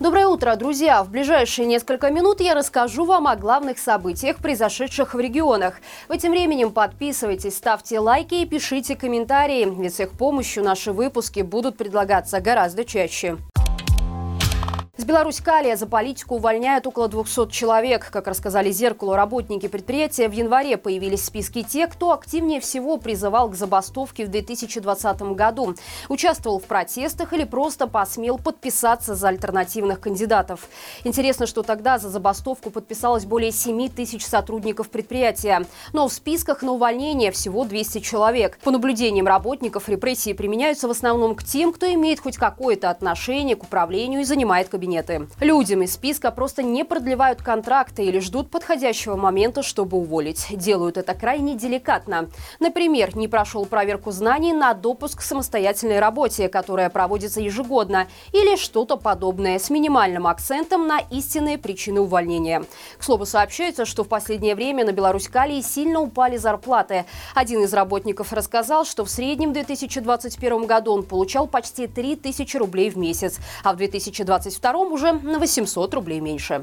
Доброе утро, друзья! В ближайшие несколько минут я расскажу вам о главных событиях, произошедших в регионах. В этим временем подписывайтесь, ставьте лайки и пишите комментарии, ведь с их помощью наши выпуски будут предлагаться гораздо чаще. С Беларусь-Калия за политику увольняют около 200 человек. Как рассказали «Зеркалу» работники предприятия, в январе появились списки тех, кто активнее всего призывал к забастовке в 2020 году, участвовал в протестах или просто посмел подписаться за альтернативных кандидатов. Интересно, что тогда за забастовку подписалось более 7 тысяч сотрудников предприятия. Но в списках на увольнение всего 200 человек. По наблюдениям работников, репрессии применяются в основном к тем, кто имеет хоть какое-то отношение к управлению и занимает кабинет кабинеты. Людям из списка просто не продлевают контракты или ждут подходящего момента, чтобы уволить. Делают это крайне деликатно. Например, не прошел проверку знаний на допуск к самостоятельной работе, которая проводится ежегодно, или что-то подобное с минимальным акцентом на истинные причины увольнения. К слову, сообщается, что в последнее время на Беларусь-Калии сильно упали зарплаты. Один из работников рассказал, что в среднем в 2021 году он получал почти 3000 рублей в месяц, а в 2022 втором уже на 800 рублей меньше.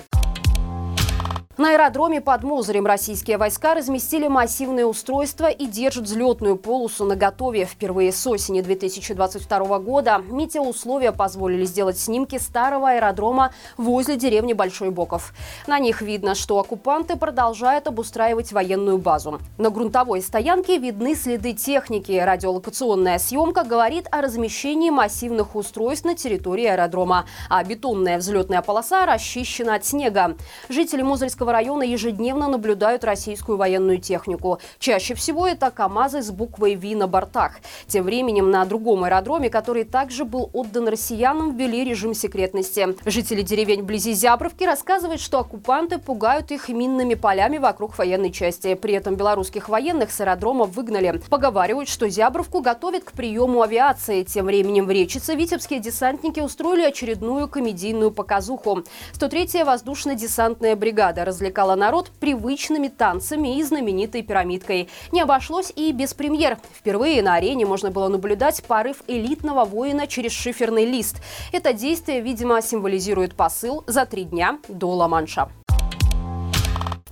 На аэродроме под Мозырем российские войска разместили массивные устройства и держат взлетную полосу на готове. Впервые с осени 2022 года метеоусловия позволили сделать снимки старого аэродрома возле деревни Большой Боков. На них видно, что оккупанты продолжают обустраивать военную базу. На грунтовой стоянке видны следы техники. Радиолокационная съемка говорит о размещении массивных устройств на территории аэродрома, а бетонная взлетная полоса расчищена от снега. Жители Мозырского Курганского района ежедневно наблюдают российскую военную технику. Чаще всего это КАМАЗы с буквой «Ви» на бортах. Тем временем на другом аэродроме, который также был отдан россиянам, ввели режим секретности. Жители деревень вблизи Зябровки рассказывают, что оккупанты пугают их минными полями вокруг военной части. При этом белорусских военных с аэродрома выгнали. Поговаривают, что Зябровку готовят к приему авиации. Тем временем в Речице витебские десантники устроили очередную комедийную показуху. 103-я воздушно-десантная бригада развлекала народ привычными танцами и знаменитой пирамидкой. Не обошлось и без премьер. Впервые на арене можно было наблюдать порыв элитного воина через шиферный лист. Это действие, видимо, символизирует посыл за три дня до Ла-Манша.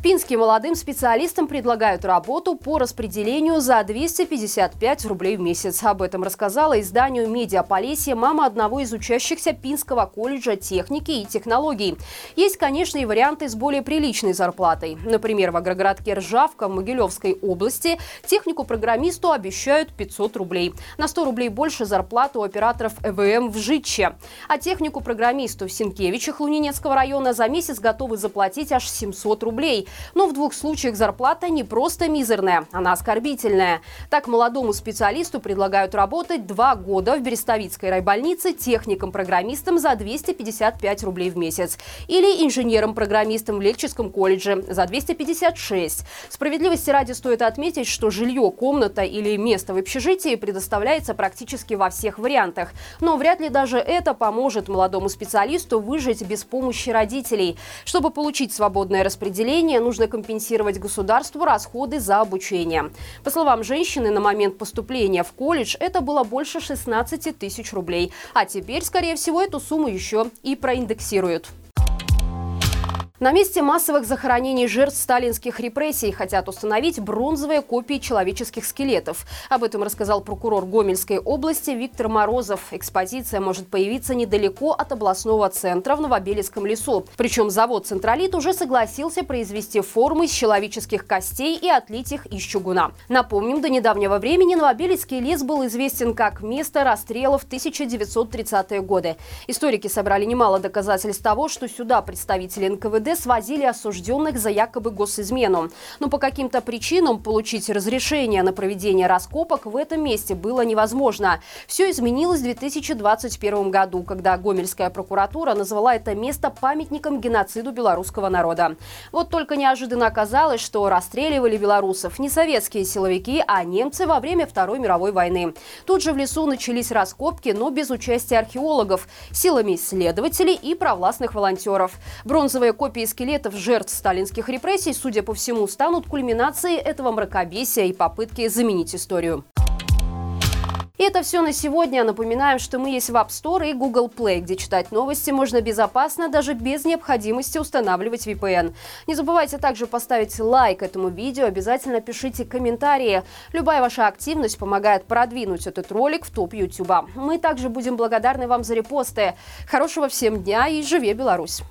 Пинским молодым специалистам предлагают работу по распределению за 255 рублей в месяц. Об этом рассказала изданию «Медиаполесье» мама одного из учащихся Пинского колледжа техники и технологий. Есть, конечно, и варианты с более приличной зарплатой. Например, в агрогородке Ржавка в Могилевской области технику-программисту обещают 500 рублей. На 100 рублей больше зарплату у операторов ЭВМ в Житче. А технику-программисту в Синкевичах Лунинецкого района за месяц готовы заплатить аж 700 рублей. Но в двух случаях зарплата не просто мизерная, она оскорбительная. Так молодому специалисту предлагают работать два года в Берестовицкой райбольнице техником-программистом за 255 рублей в месяц. Или инженером-программистом в Лельческом колледже за 256. Справедливости ради стоит отметить, что жилье, комната или место в общежитии предоставляется практически во всех вариантах. Но вряд ли даже это поможет молодому специалисту выжить без помощи родителей. Чтобы получить свободное распределение, нужно компенсировать государству расходы за обучение. По словам женщины, на момент поступления в колледж это было больше 16 тысяч рублей. А теперь, скорее всего, эту сумму еще и проиндексируют. На месте массовых захоронений жертв сталинских репрессий хотят установить бронзовые копии человеческих скелетов. Об этом рассказал прокурор Гомельской области Виктор Морозов. Экспозиция может появиться недалеко от областного центра в Новобелецком лесу. Причем завод «Централит» уже согласился произвести формы из человеческих костей и отлить их из чугуна. Напомним, до недавнего времени Новобелецкий лес был известен как место расстрелов в 1930-е годы. Историки собрали немало доказательств того, что сюда представители НКВД свозили осужденных за якобы госизмену. Но по каким-то причинам получить разрешение на проведение раскопок в этом месте было невозможно. Все изменилось в 2021 году, когда Гомельская прокуратура назвала это место памятником геноциду белорусского народа. Вот только неожиданно оказалось, что расстреливали белорусов не советские силовики, а немцы во время Второй мировой войны. Тут же в лесу начались раскопки, но без участия археологов, силами исследователей и провластных волонтеров. Бронзовые копии Копии скелетов жертв сталинских репрессий, судя по всему, станут кульминацией этого мракобесия и попытки заменить историю. И это все на сегодня. Напоминаем, что мы есть в App Store и Google Play, где читать новости можно безопасно, даже без необходимости устанавливать VPN. Не забывайте также поставить лайк этому видео, обязательно пишите комментарии. Любая ваша активность помогает продвинуть этот ролик в топ YouTube. Мы также будем благодарны вам за репосты. Хорошего всем дня и живе Беларусь!